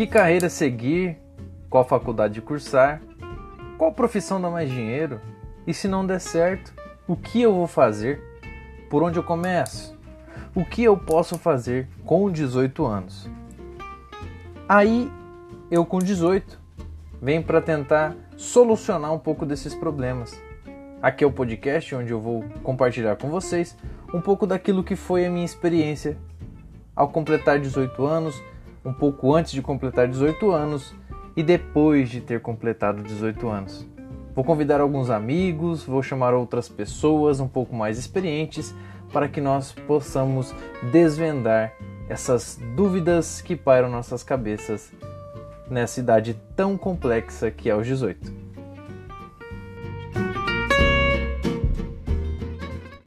Que carreira seguir? Qual faculdade cursar? Qual profissão dá mais dinheiro? E se não der certo, o que eu vou fazer? Por onde eu começo? O que eu posso fazer com 18 anos? Aí, eu com 18, venho para tentar solucionar um pouco desses problemas. Aqui é o podcast onde eu vou compartilhar com vocês um pouco daquilo que foi a minha experiência ao completar 18 anos, um pouco antes de completar 18 anos e depois de ter completado 18 anos. Vou convidar alguns amigos, vou chamar outras pessoas um pouco mais experientes para que nós possamos desvendar essas dúvidas que pairam nossas cabeças nessa idade tão complexa que é os 18.